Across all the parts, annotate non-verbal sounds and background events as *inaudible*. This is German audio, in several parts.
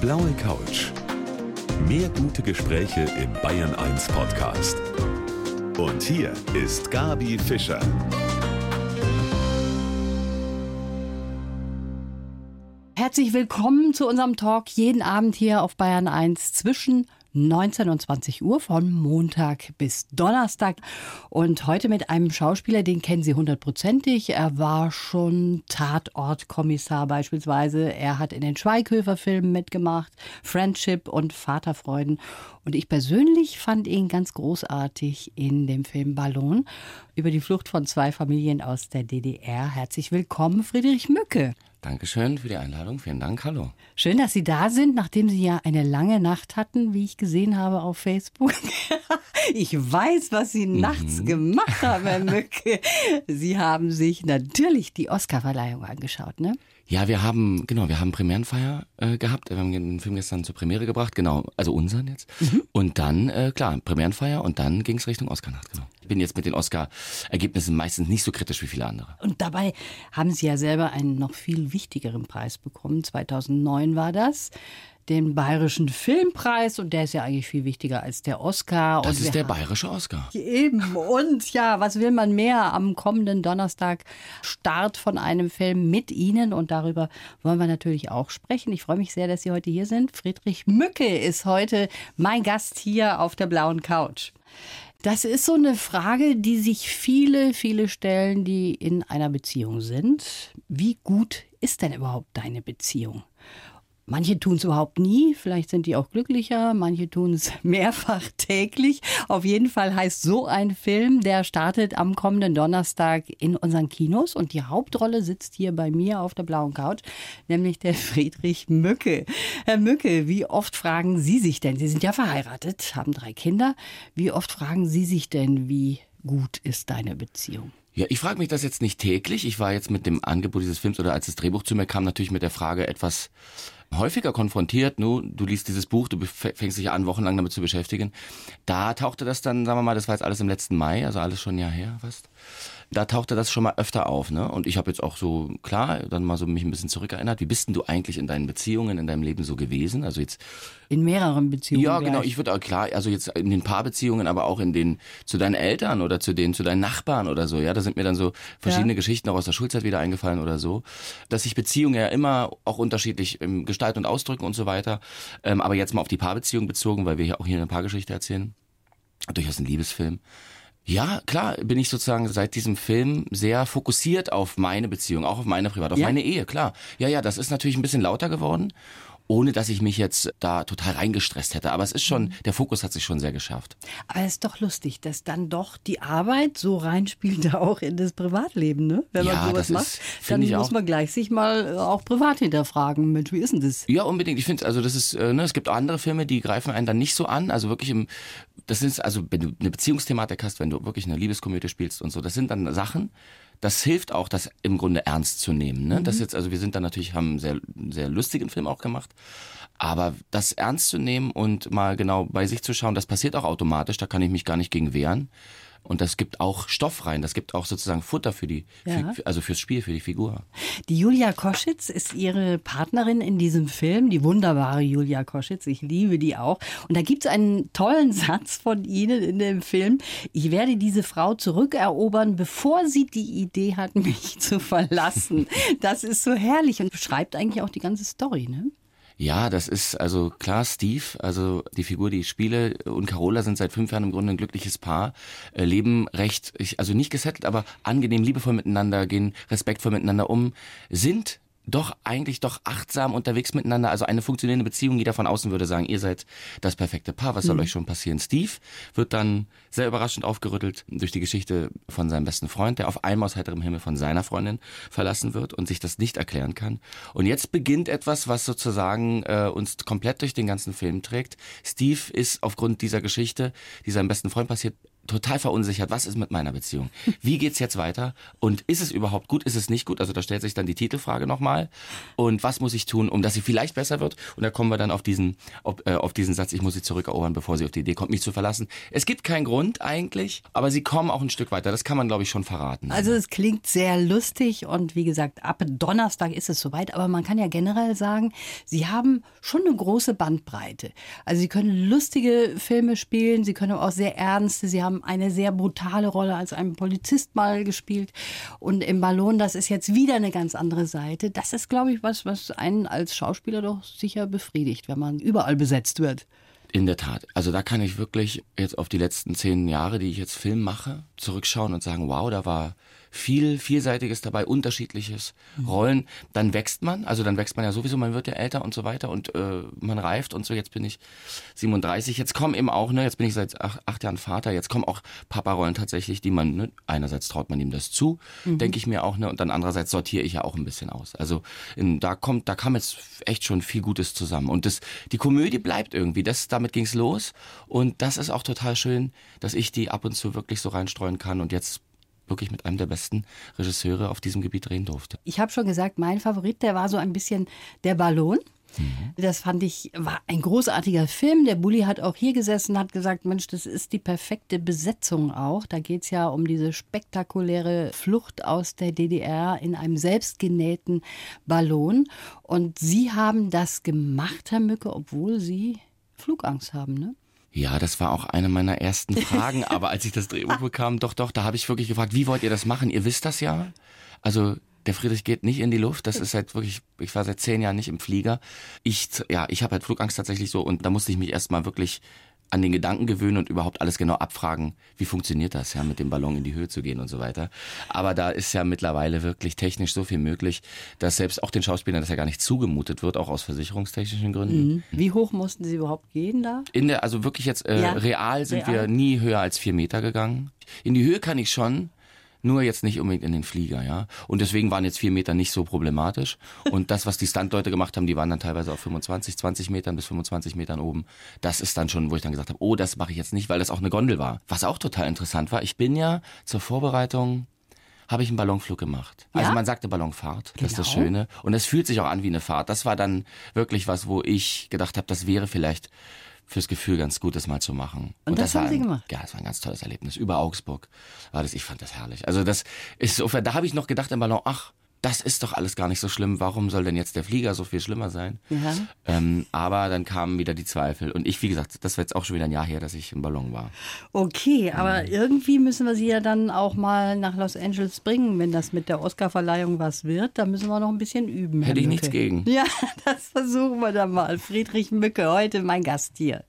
blaue Couch. Mehr gute Gespräche im Bayern 1 Podcast. Und hier ist Gabi Fischer. Herzlich willkommen zu unserem Talk jeden Abend hier auf Bayern 1 zwischen 19 und 20 Uhr von Montag bis Donnerstag. Und heute mit einem Schauspieler, den kennen Sie hundertprozentig. Er war schon Tatortkommissar beispielsweise. Er hat in den Schweighöfer-Filmen mitgemacht, Friendship und Vaterfreuden. Und ich persönlich fand ihn ganz großartig in dem Film Ballon über die Flucht von zwei Familien aus der DDR. Herzlich willkommen, Friedrich Mücke. Dankeschön für die Einladung. Vielen Dank. Hallo. Schön, dass Sie da sind, nachdem Sie ja eine lange Nacht hatten, wie ich gesehen habe auf Facebook. *laughs* ich weiß, was Sie mhm. nachts gemacht haben, Herr Mücke. Sie haben sich natürlich die Oscarverleihung angeschaut, ne? Ja, wir haben, genau, wir haben Premierenfeier äh, gehabt. Wir haben den Film gestern zur Premiere gebracht, genau, also unseren jetzt. Mhm. Und dann, äh, klar, Premierenfeier und dann ging es Richtung Oscarnacht, genau. Ich bin jetzt mit den Oscar-Ergebnissen meistens nicht so kritisch wie viele andere. Und dabei haben Sie ja selber einen noch viel wichtigeren Preis bekommen. 2009 war das den Bayerischen Filmpreis und der ist ja eigentlich viel wichtiger als der Oscar. Das und ist der Bayerische Oscar. Eben. Und ja, was will man mehr am kommenden Donnerstag? Start von einem Film mit Ihnen und darüber wollen wir natürlich auch sprechen. Ich freue mich sehr, dass Sie heute hier sind. Friedrich Mücke ist heute mein Gast hier auf der blauen Couch. Das ist so eine Frage, die sich viele, viele stellen, die in einer Beziehung sind. Wie gut ist denn überhaupt deine Beziehung? Manche tun es überhaupt nie, vielleicht sind die auch glücklicher, manche tun es *laughs* mehrfach täglich. Auf jeden Fall heißt so ein Film, der startet am kommenden Donnerstag in unseren Kinos und die Hauptrolle sitzt hier bei mir auf der blauen Couch, nämlich der Friedrich Mücke. Herr Mücke, wie oft fragen Sie sich denn, Sie sind ja verheiratet, haben drei Kinder, wie oft fragen Sie sich denn, wie gut ist deine Beziehung? Ja, ich frage mich das jetzt nicht täglich. Ich war jetzt mit dem Angebot dieses Films oder als das Drehbuch zu mir kam, natürlich mit der Frage etwas häufiger konfrontiert, nu, du liest dieses Buch, du fängst dich an, wochenlang damit zu beschäftigen. Da tauchte das dann, sagen wir mal, das war jetzt alles im letzten Mai, also alles schon ein Jahr her fast da tauchte das schon mal öfter auf. Ne? Und ich habe jetzt auch so, klar, dann mal so mich ein bisschen zurückerinnert. Wie bist denn du eigentlich in deinen Beziehungen, in deinem Leben so gewesen? Also jetzt. In mehreren Beziehungen. Ja, genau. Ich würde auch klar, also jetzt in den Paarbeziehungen, aber auch in den, zu deinen Eltern oder zu den, zu deinen Nachbarn oder so. Ja, da sind mir dann so verschiedene ja. Geschichten auch aus der Schulzeit wieder eingefallen oder so. Dass sich Beziehungen ja immer auch unterschiedlich im Gestalt und Ausdrücken und so weiter. Ähm, aber jetzt mal auf die Paarbeziehung bezogen, weil wir ja auch hier eine Paargeschichte erzählen. Durchaus ein Liebesfilm. Ja, klar, bin ich sozusagen seit diesem Film sehr fokussiert auf meine Beziehung, auch auf meine Privat, auf ja. meine Ehe, klar. Ja, ja, das ist natürlich ein bisschen lauter geworden ohne dass ich mich jetzt da total reingestresst hätte. Aber es ist schon, mhm. der Fokus hat sich schon sehr geschärft. Aber es ist doch lustig, dass dann doch die Arbeit so reinspielt *laughs* auch in das Privatleben, ne? Wenn ja, man sowas macht, ist, dann muss auch. man gleich sich mal äh, auch privat hinterfragen. Mensch, wie ist denn das? Ja, unbedingt. Ich finde, also das ist, äh, ne, es gibt auch andere Filme, die greifen einen dann nicht so an. Also wirklich im, das ist, also wenn du eine Beziehungsthematik hast, wenn du wirklich eine Liebeskomödie spielst und so, das sind dann Sachen, das hilft auch, das im Grunde ernst zu nehmen. Ne? Mhm. Das jetzt, also wir sind da natürlich, haben einen sehr, sehr lustigen Film auch gemacht. Aber das ernst zu nehmen und mal genau bei sich zu schauen, das passiert auch automatisch, da kann ich mich gar nicht gegen wehren. Und das gibt auch Stoff rein, das gibt auch sozusagen Futter für die, ja. für, also fürs Spiel, für die Figur. Die Julia Koschitz ist ihre Partnerin in diesem Film, die wunderbare Julia Koschitz. Ich liebe die auch. Und da gibt es einen tollen *laughs* Satz von Ihnen in dem Film. Ich werde diese Frau zurückerobern, bevor sie die Idee hat, *laughs* mich zu verlassen. Das ist so herrlich und beschreibt eigentlich auch die ganze Story, ne? Ja, das ist also klar, Steve, also die Figur, die ich spiele, und Carola sind seit fünf Jahren im Grunde ein glückliches Paar, äh, leben recht, also nicht gesettelt, aber angenehm, liebevoll miteinander, gehen respektvoll miteinander um, sind doch eigentlich doch achtsam unterwegs miteinander. Also eine funktionierende Beziehung. Jeder von außen würde sagen, ihr seid das perfekte Paar. Was soll mhm. euch schon passieren? Steve wird dann sehr überraschend aufgerüttelt durch die Geschichte von seinem besten Freund, der auf einmal aus heiterem Himmel von seiner Freundin verlassen wird und sich das nicht erklären kann. Und jetzt beginnt etwas, was sozusagen äh, uns komplett durch den ganzen Film trägt. Steve ist aufgrund dieser Geschichte, die seinem besten Freund passiert, total verunsichert, was ist mit meiner Beziehung? Wie geht's jetzt weiter? Und ist es überhaupt gut? Ist es nicht gut? Also da stellt sich dann die Titelfrage nochmal. Und was muss ich tun, um dass sie vielleicht besser wird? Und da kommen wir dann auf diesen, auf, äh, auf diesen Satz, ich muss sie zurückerobern, bevor sie auf die Idee kommt, mich zu verlassen. Es gibt keinen Grund eigentlich, aber sie kommen auch ein Stück weiter. Das kann man, glaube ich, schon verraten. Also es klingt sehr lustig und wie gesagt, ab Donnerstag ist es soweit. Aber man kann ja generell sagen, Sie haben schon eine große Bandbreite. Also Sie können lustige Filme spielen, Sie können auch sehr ernste. Sie haben eine sehr brutale Rolle als ein Polizist mal gespielt. Und im Ballon, das ist jetzt wieder eine ganz andere Seite. Das ist, glaube ich, was, was einen als Schauspieler doch sicher befriedigt, wenn man überall besetzt wird. In der Tat. Also da kann ich wirklich jetzt auf die letzten zehn Jahre, die ich jetzt Film mache, zurückschauen und sagen, wow, da war viel Vielseitiges dabei, unterschiedliches mhm. Rollen. Dann wächst man, also dann wächst man ja sowieso, man wird ja älter und so weiter und äh, man reift und so. Jetzt bin ich 37, jetzt kommen eben auch, ne, jetzt bin ich seit acht, acht Jahren Vater, jetzt kommen auch Papa-Rollen tatsächlich, die man, ne, einerseits traut man ihm das zu, mhm. denke ich mir auch, ne, und dann andererseits sortiere ich ja auch ein bisschen aus. Also in, da kommt, da kam jetzt echt schon viel Gutes zusammen. Und das, die Komödie bleibt irgendwie, das, damit ging's los und das ist auch total schön, dass ich die ab und zu wirklich so reinstreuen kann und jetzt wirklich mit einem der besten Regisseure auf diesem Gebiet drehen durfte. Ich habe schon gesagt, mein Favorit, der war so ein bisschen der Ballon. Mhm. Das fand ich, war ein großartiger Film. Der Bulli hat auch hier gesessen, hat gesagt, Mensch, das ist die perfekte Besetzung auch. Da geht es ja um diese spektakuläre Flucht aus der DDR in einem selbstgenähten Ballon. Und Sie haben das gemacht, Herr Mücke, obwohl Sie Flugangst haben, ne? Ja, das war auch eine meiner ersten Fragen. aber als ich das Drehbuch *laughs* bekam, doch, doch, da habe ich wirklich gefragt, wie wollt ihr das machen? Ihr wisst das ja. Also der Friedrich geht nicht in die Luft. Das ist halt wirklich, ich war seit zehn Jahren nicht im Flieger. Ich, ja, ich habe halt Flugangst tatsächlich so und da musste ich mich erstmal wirklich an den Gedanken gewöhnen und überhaupt alles genau abfragen, wie funktioniert das, ja, mit dem Ballon in die Höhe zu gehen und so weiter. Aber da ist ja mittlerweile wirklich technisch so viel möglich, dass selbst auch den Schauspielern das ja gar nicht zugemutet wird, auch aus versicherungstechnischen Gründen. Mhm. Wie hoch mussten Sie überhaupt gehen da? In der, also wirklich jetzt äh, ja. real sind real. wir nie höher als vier Meter gegangen. In die Höhe kann ich schon, nur jetzt nicht unbedingt in den Flieger, ja. Und deswegen waren jetzt vier Meter nicht so problematisch. Und das, was die Standleute gemacht haben, die waren dann teilweise auf 25, 20 Metern bis 25 Metern oben. Das ist dann schon, wo ich dann gesagt habe, oh, das mache ich jetzt nicht, weil das auch eine Gondel war. Was auch total interessant war, ich bin ja zur Vorbereitung habe ich einen Ballonflug gemacht. Also ja? Also man sagte Ballonfahrt, genau. das ist das genau. Schöne. Und es fühlt sich auch an wie eine Fahrt. Das war dann wirklich was, wo ich gedacht habe, das wäre vielleicht fürs Gefühl ganz gut, das mal zu machen. Und, Und das, das haben Sie gemacht? Ja, das war ein ganz tolles Erlebnis. Über Augsburg war das, ich fand das herrlich. Also das ist so, da habe ich noch gedacht im Ballon, ach, das ist doch alles gar nicht so schlimm. Warum soll denn jetzt der Flieger so viel schlimmer sein? Ja. Ähm, aber dann kamen wieder die Zweifel. Und ich, wie gesagt, das war jetzt auch schon wieder ein Jahr her, dass ich im Ballon war. Okay, aber mhm. irgendwie müssen wir sie ja dann auch mal nach Los Angeles bringen, wenn das mit der Oscarverleihung was wird. Da müssen wir noch ein bisschen üben. Hätte ich nichts gegen. Ja, *laughs* das versuchen wir dann mal. Friedrich Mücke, heute mein Gast hier.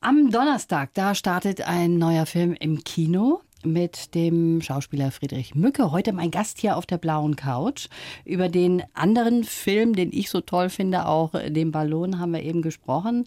Am Donnerstag, da startet ein neuer Film im Kino mit dem Schauspieler Friedrich Mücke. Heute mein Gast hier auf der blauen Couch. Über den anderen Film, den ich so toll finde, auch den Ballon, haben wir eben gesprochen.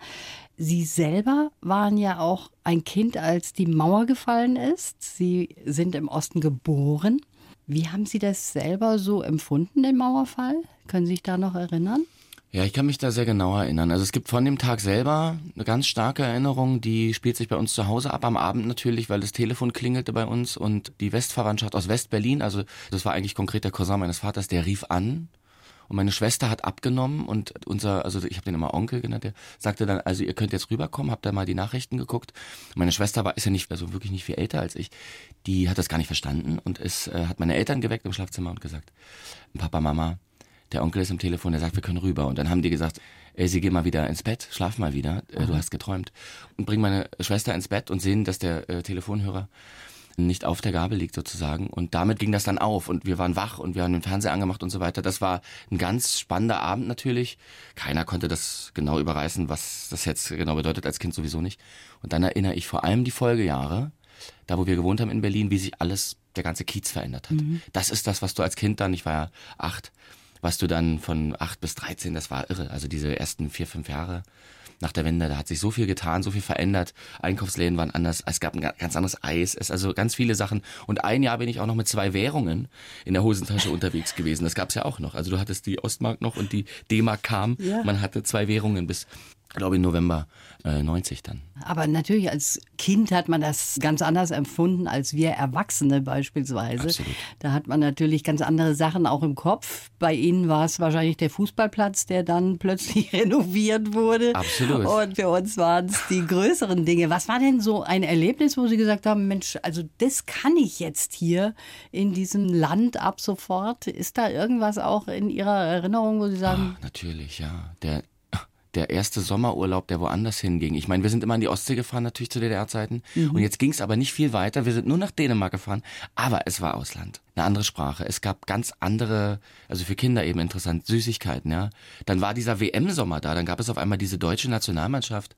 Sie selber waren ja auch ein Kind, als die Mauer gefallen ist. Sie sind im Osten geboren. Wie haben Sie das selber so empfunden, den Mauerfall? Können Sie sich da noch erinnern? Ja, ich kann mich da sehr genau erinnern. Also es gibt von dem Tag selber eine ganz starke Erinnerung, die spielt sich bei uns zu Hause ab, am Abend natürlich, weil das Telefon klingelte bei uns und die Westverwandtschaft aus West-Berlin, also das war eigentlich konkret der Cousin meines Vaters, der rief an und meine Schwester hat abgenommen und unser, also ich habe den immer Onkel genannt, der sagte dann, also ihr könnt jetzt rüberkommen, habt da mal die Nachrichten geguckt. Meine Schwester war, ist ja nicht, also wirklich nicht viel älter als ich, die hat das gar nicht verstanden und es äh, hat meine Eltern geweckt im Schlafzimmer und gesagt, Papa, Mama, der Onkel ist im Telefon, der sagt, wir können rüber. Und dann haben die gesagt, ey, sie geh mal wieder ins Bett, schlaf mal wieder, äh, du hast geträumt. Und bringen meine Schwester ins Bett und sehen, dass der äh, Telefonhörer nicht auf der Gabel liegt sozusagen. Und damit ging das dann auf und wir waren wach und wir haben den Fernseher angemacht und so weiter. Das war ein ganz spannender Abend natürlich. Keiner konnte das genau überreißen, was das jetzt genau bedeutet, als Kind sowieso nicht. Und dann erinnere ich vor allem die Folgejahre, da wo wir gewohnt haben in Berlin, wie sich alles, der ganze Kiez verändert hat. Mhm. Das ist das, was du als Kind dann, ich war ja acht, was du dann von acht bis dreizehn, das war irre. Also diese ersten vier, fünf Jahre nach der Wende, da hat sich so viel getan, so viel verändert. Einkaufsläden waren anders, es gab ein ganz anderes Eis, es also ganz viele Sachen. Und ein Jahr bin ich auch noch mit zwei Währungen in der Hosentasche unterwegs gewesen. Das gab's ja auch noch. Also du hattest die Ostmark noch und die D-Mark kam. Ja. Man hatte zwei Währungen bis glaube im November äh, 90 dann. Aber natürlich als Kind hat man das ganz anders empfunden als wir Erwachsene beispielsweise. Absolut. Da hat man natürlich ganz andere Sachen auch im Kopf. Bei Ihnen war es wahrscheinlich der Fußballplatz, der dann *laughs* plötzlich renoviert wurde. Absolut. Und für uns waren es die größeren Dinge. Was war denn so ein Erlebnis, wo Sie gesagt haben, Mensch, also das kann ich jetzt hier in diesem Land ab sofort? Ist da irgendwas auch in Ihrer Erinnerung, wo Sie sagen, Ach, natürlich, ja. Der, der erste Sommerurlaub, der woanders hinging. Ich meine, wir sind immer in die Ostsee gefahren, natürlich zu DDR-Zeiten. Und jetzt ging es aber nicht viel weiter. Wir sind nur nach Dänemark gefahren. Aber es war Ausland. Eine andere Sprache. Es gab ganz andere, also für Kinder eben interessant, Süßigkeiten, ja. Dann war dieser WM-Sommer da. Dann gab es auf einmal diese deutsche Nationalmannschaft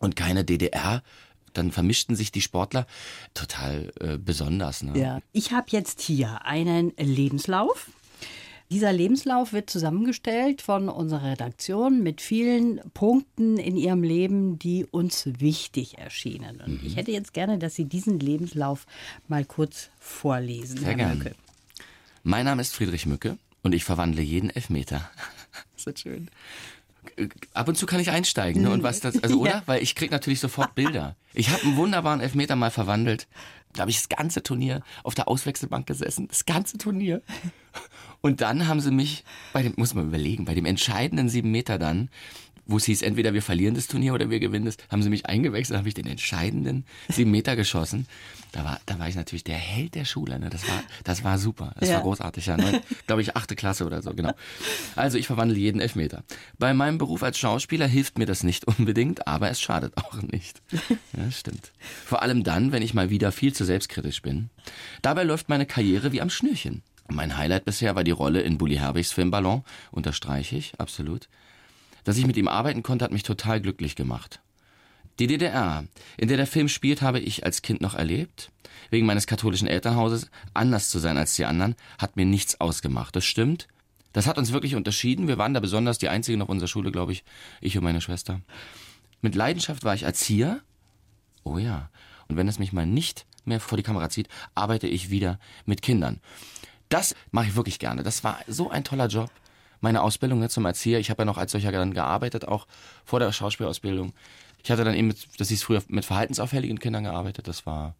und keine DDR. Dann vermischten sich die Sportler. Total äh, besonders, ne? Ja. Ich habe jetzt hier einen Lebenslauf. Dieser Lebenslauf wird zusammengestellt von unserer Redaktion mit vielen Punkten in ihrem Leben, die uns wichtig erschienen. Und ich hätte jetzt gerne, dass Sie diesen Lebenslauf mal kurz vorlesen. Sehr gerne. Mein Name ist Friedrich Mücke und ich verwandle jeden Elfmeter. *laughs* das wird schön. Ab und zu kann ich einsteigen, ne? Und was das, also, *laughs* oder? Ja. Weil ich krieg natürlich sofort Bilder. Ich habe einen wunderbaren Elfmeter mal verwandelt. Da habe ich das ganze Turnier auf der Auswechselbank gesessen. Das ganze Turnier. *laughs* Und dann haben sie mich, bei dem, muss man überlegen, bei dem entscheidenden sieben Meter dann, wo es hieß, entweder wir verlieren das Turnier oder wir gewinnen es, haben sie mich eingewechselt, habe ich den entscheidenden sieben Meter geschossen. Da war, da war ich natürlich der Held der Schule. Ne? Das war, das war super. Das Ja. war großartig. Ja, ne? glaube ich, achte Klasse oder so, genau. Also ich verwandle jeden Elfmeter. Bei meinem Beruf als Schauspieler hilft mir das nicht unbedingt, aber es schadet auch nicht. Ja, stimmt. Vor allem dann, wenn ich mal wieder viel zu selbstkritisch bin. Dabei läuft meine Karriere wie am Schnürchen. Mein Highlight bisher war die Rolle in Bully Herwigs Film Ballon, unterstreiche ich, absolut. Dass ich mit ihm arbeiten konnte, hat mich total glücklich gemacht. Die DDR, in der der Film spielt, habe ich als Kind noch erlebt. Wegen meines katholischen Elternhauses anders zu sein als die anderen, hat mir nichts ausgemacht. Das stimmt. Das hat uns wirklich unterschieden. Wir waren da besonders die einzigen auf unserer Schule, glaube ich, ich und meine Schwester. Mit Leidenschaft war ich Erzieher. Oh ja. Und wenn es mich mal nicht mehr vor die Kamera zieht, arbeite ich wieder mit Kindern. Das mache ich wirklich gerne. Das war so ein toller Job. Meine Ausbildung ne, zum Erzieher. Ich habe ja noch als solcher dann gearbeitet, auch vor der Schauspielausbildung. Ich hatte dann eben, mit, das hieß früher, mit verhaltensauffälligen Kindern gearbeitet. Das war,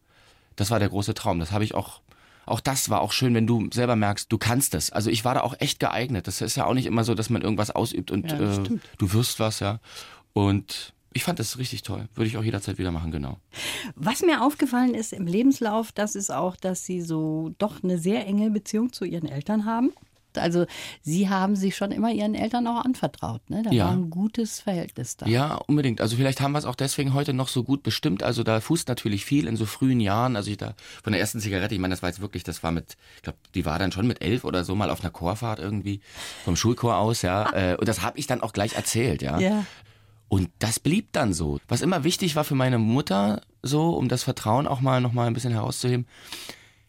das war der große Traum. Das habe ich auch, auch das war auch schön, wenn du selber merkst, du kannst es. Also ich war da auch echt geeignet. Das ist ja auch nicht immer so, dass man irgendwas ausübt und Ja, das äh, du wirst was, ja. Und ich fand das richtig toll. Würde ich auch jederzeit wieder machen, genau. Was mir aufgefallen ist im Lebenslauf, das ist auch, dass Sie so doch eine sehr enge Beziehung zu Ihren Eltern haben. Also Sie haben sich schon immer Ihren Eltern auch anvertraut. Ne? Da Ja. war ein gutes Verhältnis da. Ja, unbedingt. Also vielleicht haben wir es auch deswegen heute noch so gut bestimmt. Also da fußt natürlich viel in so frühen Jahren. Also ich da von der ersten Zigarette, ich meine, das war jetzt wirklich, das war mit, ich glaube, die war dann schon mit elf oder so mal auf einer Chorfahrt irgendwie vom Schulchor aus, ja. *laughs* Äh, Und das habe ich dann auch gleich erzählt, ja. Ja. Und das blieb dann so. Was immer wichtig war für meine Mutter, so, um das Vertrauen auch mal noch mal ein bisschen herauszuheben,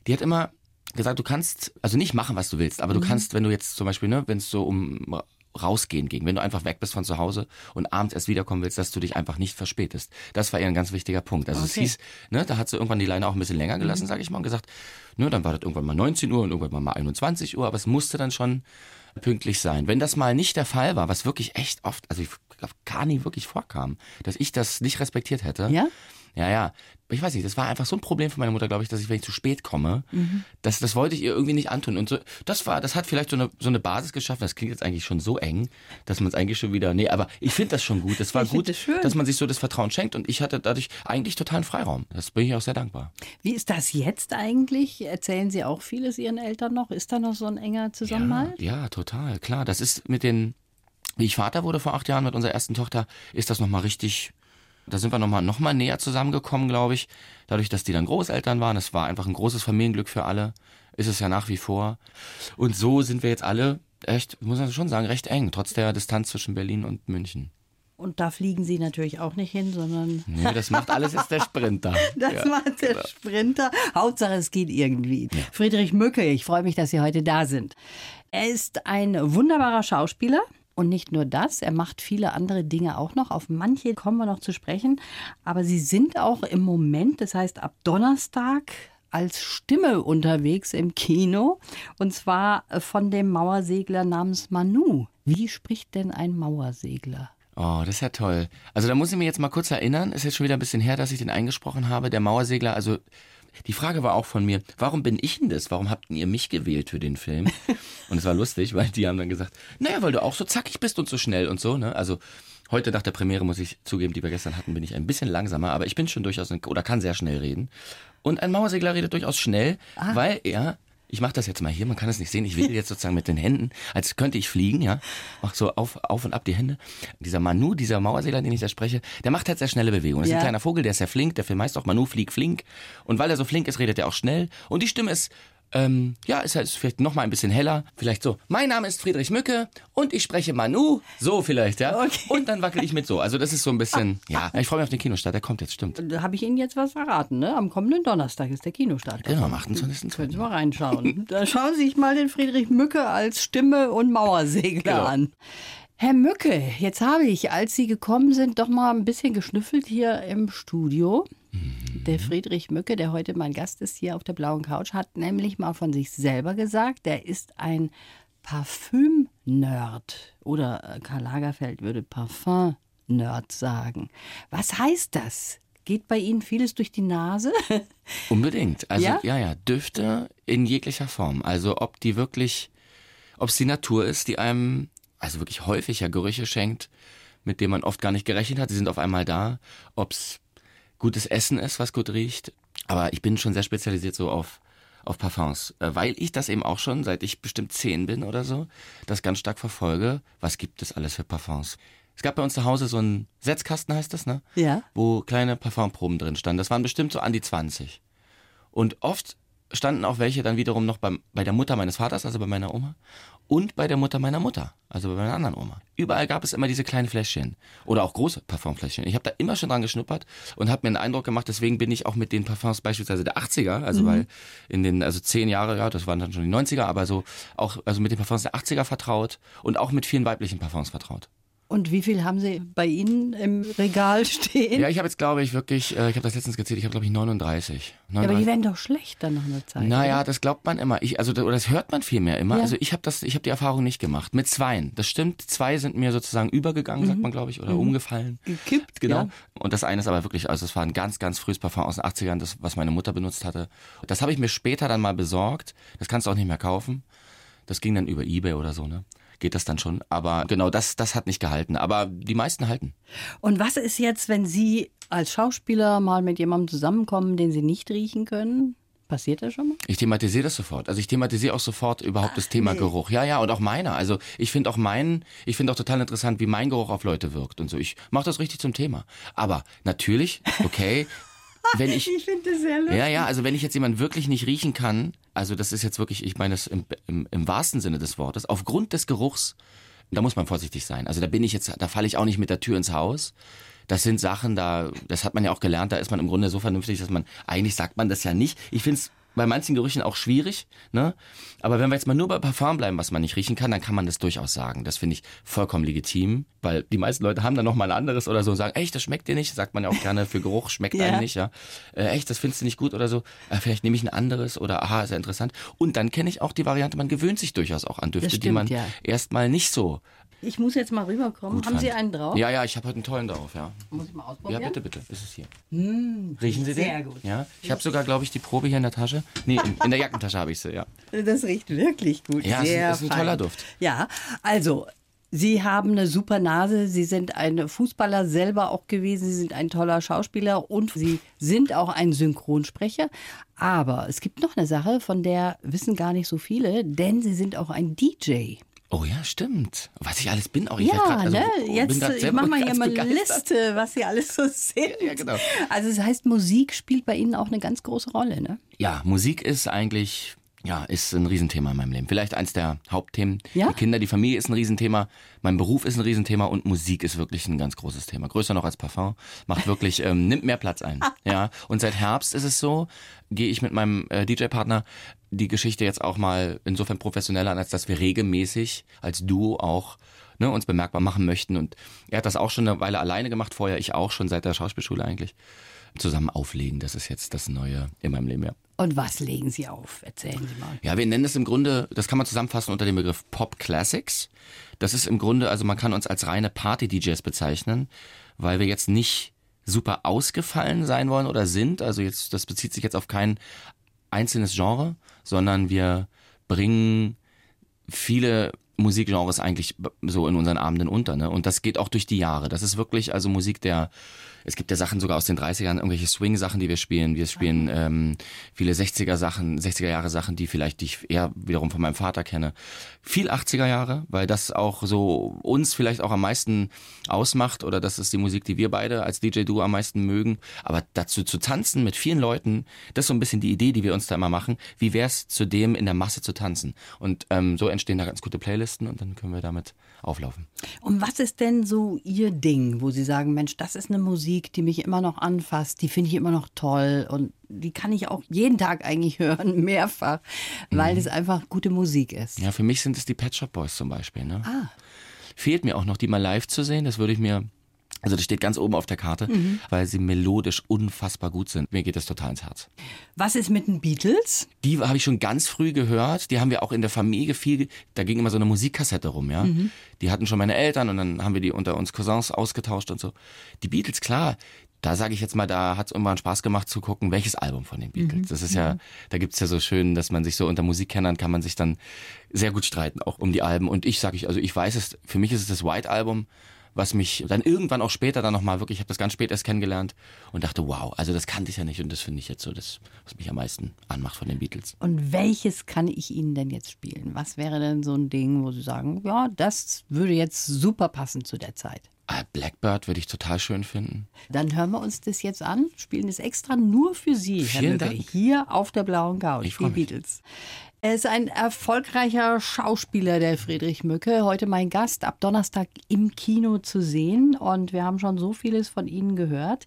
die hat immer gesagt, du kannst, also nicht machen, was du willst, aber du kannst, wenn du jetzt zum Beispiel, ne, wenn es so um rausgehen ging, wenn du einfach weg bist von zu Hause und abends erst wiederkommen willst, dass du dich einfach nicht verspätest. Das war ihr ein ganz wichtiger Punkt. Also es Okay. hieß, ne, da hat sie irgendwann die Leine auch ein bisschen länger gelassen, sage ich mal, und gesagt, ne, dann war das irgendwann mal 19 Uhr und irgendwann mal 21 Uhr, aber es musste dann schon pünktlich sein. Wenn das mal nicht der Fall war, was wirklich echt oft, also ich glaube, gar nie wirklich vorkam, dass ich das nicht respektiert hätte. Ja? Ja, ja. Ich weiß nicht, das war einfach so ein Problem für meine Mutter, glaube ich, dass ich, wenn ich zu spät komme, das, das wollte ich ihr irgendwie nicht antun. Und so, das war, das hat vielleicht so eine, so eine Basis geschaffen. Das klingt jetzt eigentlich schon so eng, dass man es eigentlich schon wieder, nee, aber ich finde das schon gut. Das war Ich gut, das dass man sich so das Vertrauen schenkt und ich hatte dadurch eigentlich totalen Freiraum. Das bin ich auch sehr dankbar. Wie ist das jetzt eigentlich? Erzählen Sie auch vieles Ihren Eltern noch? Ist da noch so ein enger Zusammenhalt? Ja, ja, total, klar. Das ist mit den, wie ich Vater wurde vor acht Jahren mit unserer ersten Tochter, ist das nochmal richtig, da sind wir nochmal noch mal näher zusammengekommen, glaube ich. Dadurch, dass die dann Großeltern waren, es war einfach ein großes Familienglück für alle, ist es ja nach wie vor. Und so sind wir jetzt alle echt, muss man schon sagen, recht eng, trotz der Distanz zwischen Berlin und München. Und da fliegen Sie natürlich auch nicht hin, sondern Nee, das macht alles jetzt der Sprinter. *laughs* Das Ja. genau. macht der Sprinter. Hauptsache, es geht irgendwie. Friedrich Mücke, ich freue mich, dass Sie heute da sind. Er ist ein wunderbarer Schauspieler. Und nicht nur das, er macht viele andere Dinge auch noch. Auf manche kommen wir noch zu sprechen. Aber Sie sind auch im Moment, das heißt ab Donnerstag, als Stimme unterwegs im Kino. Und zwar von dem Mauersegler namens Manu. Wie spricht denn ein Mauersegler? Oh, das ist ja toll. Also da muss ich mir jetzt mal kurz erinnern, ist jetzt schon wieder ein bisschen her, dass ich den eingesprochen habe, der Mauersegler, also die Frage war auch von mir, warum bin ich denn das? Warum habt ihr mich gewählt für den Film? *laughs* Und es war lustig, weil die haben dann gesagt, naja, weil du auch so zackig bist und so schnell und so, ne? Also heute nach der Premiere muss ich zugeben, die wir gestern hatten, bin ich ein bisschen langsamer, aber ich bin schon durchaus ein, oder kann sehr schnell reden. Und ein Mauersegler redet durchaus schnell, ah. weil er ich mache das jetzt mal hier, man kann es nicht sehen. Ich will *laughs* jetzt sozusagen mit den Händen, als könnte ich fliegen, ja. Mach so auf, auf und ab die Hände. Dieser Manu, dieser Mauersegler, den ich da spreche, der macht halt sehr schnelle Bewegungen. Das ja. ist ein kleiner Vogel, der ist sehr flink, der Film heißt auch Manu flieg flink. Und weil er so flink ist, redet er auch schnell. Und die Stimme ist ähm, ja, ist halt vielleicht noch mal ein bisschen heller. Vielleicht so. Mein Name ist Friedrich Mücke und ich spreche Manu. So vielleicht, ja. Okay. Und dann wackel ich mit so. Also das ist so ein bisschen, *laughs* ja. Ich freue mich auf den Kinostart. Der kommt jetzt, stimmt. Da habe ich Ihnen jetzt was verraten, ne? Am kommenden Donnerstag ist der Kinostart. Genau, am 28. Können Sie mal reinschauen. *laughs* da schauen Sie sich mal den Friedrich Mücke als Stimme und Mauersegler genau. an. Herr Mücke, jetzt habe ich, als Sie gekommen sind, doch mal ein bisschen geschnüffelt hier im Studio. Der Friedrich Mücke, der heute mein Gast ist hier auf der blauen Couch, hat nämlich mal von sich selber gesagt, der ist ein Parfüm-Nerd. Oder äh, Karl Lagerfeld würde Parfum-Nerd sagen. Was heißt das? Geht bei Ihnen vieles durch die Nase? *laughs* Unbedingt. Also ja? ja, ja, Düfte in jeglicher Form. Also ob die wirklich, ob es die Natur ist, die einem also wirklich häufig ja Gerüche schenkt, mit denen man oft gar nicht gerechnet hat. Sie sind auf einmal da. Ob es gutes Essen ist, was gut riecht. Aber ich bin schon sehr spezialisiert so auf, auf Parfums, äh, weil ich das eben auch schon, seit ich bestimmt zehn bin oder so, das ganz stark verfolge. Was gibt es alles für Parfums? Es gab bei uns zu Hause so einen Setzkasten, heißt das, ne? Ja. Wo kleine Parfumproben drin standen. Das waren bestimmt so an die 20. Und oft standen auch welche dann wiederum noch beim, bei der Mutter meines Vaters, also bei meiner Oma, und bei der Mutter meiner Mutter, also bei meiner anderen Oma. Überall gab es immer diese kleinen Fläschchen oder auch große Parfumfläschchen. Ich habe da immer schon dran geschnuppert und habe mir einen Eindruck gemacht, deswegen bin ich auch mit den Parfums beispielsweise der 80er, also mhm. weil in den also zehn Jahre, ja, das waren dann schon die 90er, aber so auch also mit den Parfums der 80er vertraut und auch mit vielen weiblichen Parfums vertraut. Und wie viel haben Sie bei Ihnen im Regal stehen? Ja, ich habe jetzt, glaube ich, wirklich, äh, ich habe das letztens gezählt, ich habe, glaube ich, 39. 39. Ja, aber die werden doch schlecht dann nach einer Zeit. Naja, oder? das glaubt man immer. Ich, also, oder das hört man viel mehr immer. Ja. Also ich habe das, ich habe die Erfahrung nicht gemacht. Mit zweien. Das stimmt. Zwei sind mir sozusagen übergegangen, mhm. sagt man, glaube ich, oder mhm. umgefallen. Gekippt, genau. Ja. Und das eine ist aber wirklich, also es war ein ganz, ganz frühes Parfum aus den 80ern, das, was meine Mutter benutzt hatte. Das habe ich mir später dann mal besorgt. Das kannst du auch nicht mehr kaufen. Das ging dann über Ebay oder so, ne? Geht das dann schon. Aber genau, das, das hat nicht gehalten. Aber die meisten halten. Und was ist jetzt, wenn Sie als Schauspieler mal mit jemandem zusammenkommen, den Sie nicht riechen können? Passiert das schon mal? Ich thematisiere das sofort. Also ich thematisiere auch sofort überhaupt Ach, das Thema nee. Geruch. Ja, ja, und auch meiner. Also ich finde auch meinen, ich finde auch total interessant, wie mein Geruch auf Leute wirkt und so. Ich mache das richtig zum Thema. Aber natürlich, okay, *laughs* *laughs* wenn ich. ich finde das sehr lustig. Ja, ja, also wenn ich jetzt jemanden wirklich nicht riechen kann, also das ist jetzt wirklich, ich meine es im, im, im wahrsten Sinne des Wortes, aufgrund des Geruchs, da muss man vorsichtig sein. Also da bin ich jetzt, da falle ich auch nicht mit der Tür ins Haus. Das sind Sachen, da, das hat man ja auch gelernt, da ist man im Grunde so vernünftig, dass man, eigentlich sagt man das ja nicht. Ich finde es bei manchen Gerüchen auch schwierig. Ne? Aber wenn wir jetzt mal nur bei Parfum bleiben, was man nicht riechen kann, dann kann man das durchaus sagen. Das finde ich vollkommen legitim, weil die meisten Leute haben dann noch mal ein anderes oder so und sagen, echt, das schmeckt dir nicht. Sagt man ja auch gerne für Geruch, schmeckt ja. einem nicht. Ja, äh, echt, das findest du nicht gut oder so. Äh, vielleicht nehme ich ein anderes oder aha, ist ja interessant. Und dann kenne ich auch die Variante, man gewöhnt sich durchaus auch an Düfte, stimmt, die man ja. erstmal nicht so ich muss jetzt mal rüberkommen. Gut Haben fand. Sie einen drauf? Ja, ja, ich habe heute einen tollen drauf, ja. Muss ich mal ausprobieren? Ja, bitte, bitte. Ist es hier. Mmh, Riechen Sie den? Sehr gut. Ja, ich habe sogar, glaube ich, die Probe hier in der Tasche. Nee, in, in der Jackentasche habe ich sie, ja. Das riecht wirklich gut. Ja, sehr ist, ist ein toller Duft. Ja, also Sie haben eine super Nase, Sie sind ein Fußballer selber auch gewesen, Sie sind ein toller Schauspieler und Sie sind auch ein Synchronsprecher. Aber es gibt noch eine Sache, von der wissen gar nicht so viele, denn Sie sind auch ein DJ. Oh ja, stimmt. Was ich alles bin auch. Ich ja, grad, also, ne? Jetzt, ich mach mal hier mal eine Liste, was Sie alles so sind. Ja, ja, genau. Also das heißt, Musik spielt bei Ihnen auch eine ganz große Rolle, ne? Ja, Musik ist eigentlich ja, ist ein Riesenthema in meinem Leben. Vielleicht eins der Hauptthemen. Ja? Die Kinder, die Familie ist ein Riesenthema, mein Beruf ist ein Riesenthema und Musik ist wirklich ein ganz großes Thema. Größer noch als Parfum, macht wirklich, *laughs* ähm, nimmt mehr Platz ein. Ja. Und seit Herbst ist es so, gehe ich mit meinem äh, DJ-Partner die Geschichte jetzt auch mal insofern professioneller an, als dass wir regelmäßig als Duo auch ne, uns bemerkbar machen möchten. Und er hat das auch schon eine Weile alleine gemacht, vorher ich auch schon seit der Schauspielschule eigentlich. Zusammen auflegen, das ist jetzt das Neue in meinem Leben, ja. Und was legen Sie auf? Erzählen Sie mal. Ja, wir nennen es im Grunde, das kann man zusammenfassen unter dem Begriff Pop Classics. Das ist im Grunde, also man kann uns als reine Party-DJs bezeichnen, weil wir jetzt nicht super ausgefallen sein wollen oder sind. Also jetzt, das bezieht sich jetzt auf kein einzelnes Genre, sondern wir bringen viele Musikgenres eigentlich so in unseren Abenden unter. Ne? Und das geht auch durch die Jahre. Das ist wirklich also Musik der es gibt ja Sachen sogar aus den 30ern, irgendwelche Swing-Sachen, die wir spielen. Wir spielen ähm, viele 60er-Sachen, 60er-Jahre-Sachen, die vielleicht die ich eher wiederum von meinem Vater kenne. Viel 80er-Jahre, weil das auch so uns vielleicht auch am meisten ausmacht oder das ist die Musik, die wir beide als DJ-Duo am meisten mögen. Aber dazu zu tanzen mit vielen Leuten, das ist so ein bisschen die Idee, die wir uns da immer machen. Wie wär's zu dem in der Masse zu tanzen? Und ähm, so entstehen da ganz gute Playlisten und dann können wir damit auflaufen. Und was ist denn so Ihr Ding, wo Sie sagen, Mensch, das ist eine Musik, die mich immer noch anfasst, die finde ich immer noch toll und die kann ich auch jeden Tag eigentlich *laughs* hören, mehrfach, weil mhm. es einfach gute Musik ist. Ja, für mich sind es die Pet Shop Boys zum Beispiel. Ne? Ah. Fehlt mir auch noch, die mal live zu sehen. Das würde ich mir also das steht ganz oben auf der Karte, mhm. weil sie melodisch unfassbar gut sind. Mir geht das total ins Herz. Was ist mit den Beatles? Die habe ich schon ganz früh gehört. Die haben wir auch in der Familie viel. Da ging immer so eine Musikkassette rum, ja. Mhm. Die hatten schon meine Eltern und dann haben wir die unter uns Cousins ausgetauscht und so. Die Beatles, klar. Da sage ich jetzt mal, da hat es irgendwann Spaß gemacht zu gucken, welches Album von den Beatles. Mhm. Das ist ja, mhm. da gibt's ja so schön, dass man sich so unter Musikkennern kann man sich dann sehr gut streiten, auch um die Alben. Und ich sage ich, also ich weiß es, für mich ist es das White Album was mich dann irgendwann auch später dann nochmal wirklich, ich habe das ganz spät erst kennengelernt und dachte, wow, also das kannte ich ja nicht und das finde ich jetzt so das, was mich am meisten anmacht von den Beatles. Und welches kann ich Ihnen denn jetzt spielen? Was wäre denn so ein Ding, wo Sie sagen, ja, das würde jetzt super passen zu der Zeit? Ah, Blackbird würde ich total schön finden. Dann hören wir uns das jetzt an, spielen es extra nur für Sie, Vielen Herr Mücke, Dank. hier auf der blauen Couch, ich die Beatles. Er ist ein erfolgreicher Schauspieler, der Friedrich Mücke. Heute mein Gast, ab Donnerstag im Kino zu sehen. Und wir haben schon so vieles von Ihnen gehört.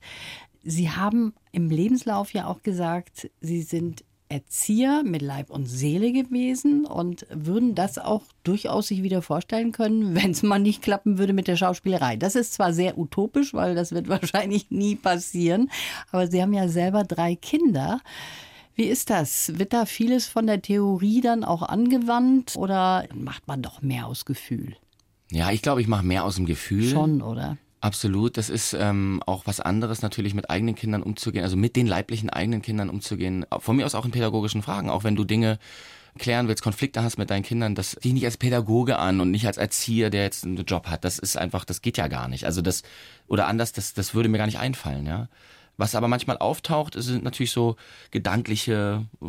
Sie haben im Lebenslauf ja auch gesagt, Sie sind Erzieher mit Leib und Seele gewesen und würden das auch durchaus sich wieder vorstellen können, *laughs* wenn es mal nicht klappen würde mit der Schauspielerei. Das ist zwar sehr utopisch, weil das wird *laughs* wahrscheinlich nie passieren, aber Sie haben ja selber drei Kinder. Wie ist das? Wird da vieles von der Theorie dann auch angewandt oder macht man doch mehr aus Gefühl? Ja, ich glaube, ich mache mehr aus dem Gefühl. Schon, oder? Absolut. Das ist ähm, auch was anderes, natürlich mit eigenen Kindern umzugehen, also mit den leiblichen eigenen Kindern umzugehen. Von mir aus auch in pädagogischen Fragen, auch wenn du Dinge klären willst, Konflikte hast mit deinen Kindern, das dich nicht als Pädagoge an und nicht als Erzieher, der jetzt einen Job hat. Das ist einfach, das geht ja gar nicht. Also das, oder anders, das, das würde mir gar nicht einfallen, ja. Was aber manchmal auftaucht, sind natürlich so gedankliche äh,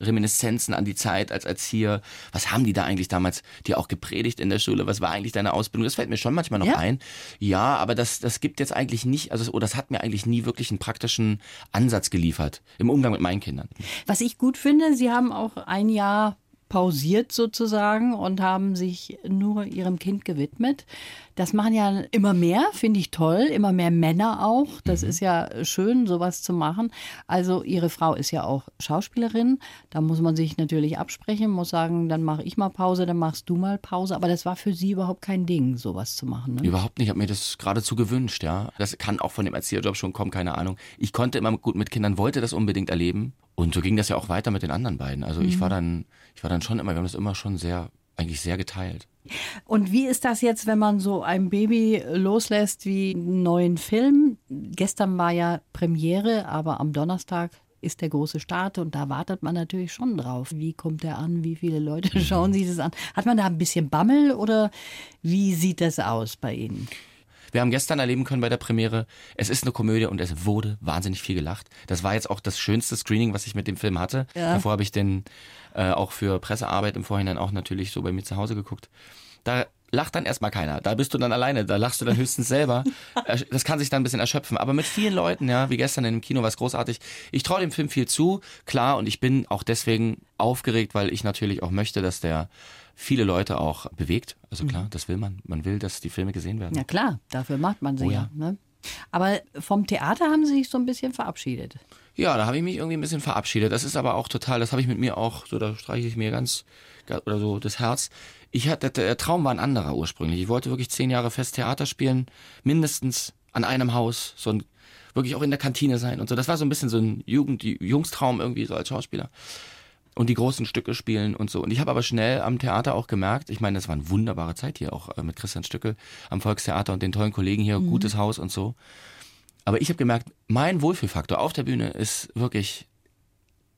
Reminiszenzen an die Zeit als Erzieher. Was haben die da eigentlich damals dir auch gepredigt in der Schule? Was war eigentlich deine Ausbildung? Das fällt mir schon manchmal noch ja. ein. Ja, aber das, das gibt jetzt eigentlich nicht, also oder das hat mir eigentlich nie wirklich einen praktischen Ansatz geliefert im Umgang mit meinen Kindern. Was ich gut finde, Sie haben auch ein Jahr pausiert sozusagen und haben sich nur ihrem Kind gewidmet. Das machen ja immer mehr, finde ich toll, immer mehr Männer auch. Das mhm. ist ja schön, sowas zu machen. Also ihre Frau ist ja auch Schauspielerin. Da muss man sich natürlich absprechen, muss sagen, dann mache ich mal Pause, dann machst du mal Pause. Aber das war für sie überhaupt kein Ding, sowas zu machen. Ne? Überhaupt nicht. Ich habe mir das geradezu gewünscht, ja. Das kann auch von dem Erzieherjob schon kommen, keine Ahnung. Ich konnte immer gut mit Kindern, wollte das unbedingt erleben und so ging das ja auch weiter mit den anderen beiden. Also mhm. ich war dann, ich war dann schon immer, wir haben das immer schon sehr, eigentlich sehr geteilt. Und wie ist das jetzt, wenn man so ein Baby loslässt wie einen neuen Film? Gestern war ja Premiere, aber am Donnerstag ist der große Start und da wartet man natürlich schon drauf. Wie kommt der an? Wie viele Leute *laughs* schauen sich das an? Hat man da ein bisschen Bammel oder wie sieht das aus bei Ihnen? Wir haben gestern erleben können bei der Premiere, es ist eine Komödie und es wurde wahnsinnig viel gelacht. Das war jetzt auch das schönste Screening, was ich mit dem Film hatte. Ja. Davor habe ich den äh, auch für Pressearbeit im Vorhinein auch natürlich so bei mir zu Hause geguckt. Da lacht dann erstmal keiner. Da bist du dann alleine, da lachst du dann höchstens selber. *laughs* Das kann sich dann ein bisschen erschöpfen. Aber mit vielen Leuten, ja, wie gestern in dem Kino, war es großartig. Ich traue dem Film viel zu, klar, und ich bin auch deswegen aufgeregt, weil ich natürlich auch möchte, dass der viele Leute auch bewegt. Also klar, mhm. das will man. Man will, dass die Filme gesehen werden. Ja klar, dafür macht man sie oh, ja. ja ne? Aber vom Theater haben Sie sich so ein bisschen verabschiedet. Ja, da habe ich mich irgendwie ein bisschen verabschiedet. Das ist aber auch total, das habe ich mit mir auch, so da streiche ich mir ganz, oder so das Herz. Ich hatte, der Traum war ein anderer ursprünglich. Ich wollte wirklich zehn Jahre fest Theater spielen, mindestens an einem Haus, so ein wirklich auch in der Kantine sein und so. Das war so ein bisschen so ein Jugend, Jungstraum irgendwie so als Schauspieler. Und die großen Stücke spielen und so. Und ich habe aber schnell am Theater auch gemerkt, ich meine, das war eine wunderbare Zeit hier auch äh, mit Christian Stückel am Volkstheater und den tollen Kollegen hier, mhm. gutes Haus und so. Aber ich habe gemerkt, mein Wohlfühlfaktor auf der Bühne ist wirklich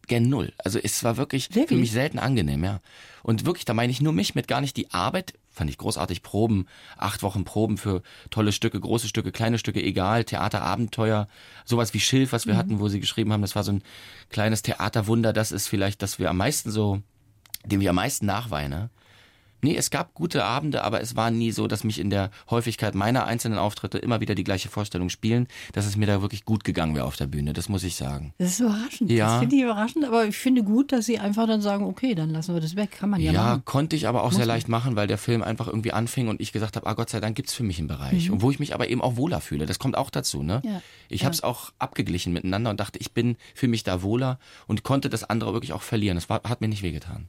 gen Null. Also es war wirklich, wirklich, für mich selten angenehm, ja. Und wirklich, da meine ich nur mich mit gar nicht die Arbeit, fand ich großartig, Proben, acht Wochen Proben für tolle Stücke, große Stücke, kleine Stücke, egal, Theaterabenteuer, sowas wie Schilf, was wir mhm. hatten, wo sie geschrieben haben, das war so ein kleines Theaterwunder, das ist vielleicht, dass wir am meisten so, dem ich am meisten nachweine. Nee, es gab gute Abende, aber es war nie so, dass mich in der Häufigkeit meiner einzelnen Auftritte immer wieder die gleiche Vorstellung spielen, dass es mir da wirklich gut gegangen wäre auf der Bühne. Das muss ich sagen. Das ist überraschend. Ja. Das finde ich überraschend, aber ich finde gut, dass Sie einfach dann sagen, okay, dann lassen wir das weg. Kann man ja, ja machen. Ja, konnte ich aber auch muss sehr leicht machen, weil der Film einfach irgendwie anfing und ich gesagt habe, ah Gott sei Dank gibt's für mich einen Bereich. Mhm. Und wo ich mich aber eben auch wohler fühle. Das kommt auch dazu. Ne? Ja. Ich ja. habe es auch abgeglichen miteinander und dachte, ich bin für mich da wohler und konnte das andere wirklich auch verlieren. Das war, hat mir nicht wehgetan.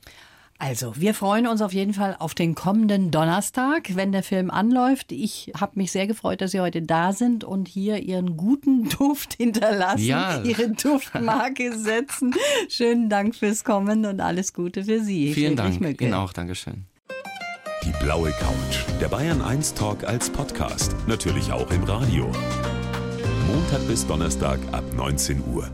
Also, wir freuen uns auf jeden Fall auf den kommenden Donnerstag, wenn der Film anläuft. Ich habe mich sehr gefreut, dass Sie heute da sind und hier Ihren guten *laughs* Duft hinterlassen, ja. Ihre Duftmarke setzen. Schönen Dank fürs Kommen und alles Gute für Sie. Vielen Dank. Mücke. Ihnen auch. Dankeschön. Die blaue Couch. Der Bayern 1 Talk als Podcast. Natürlich auch im Radio. Montag bis Donnerstag ab 19 Uhr.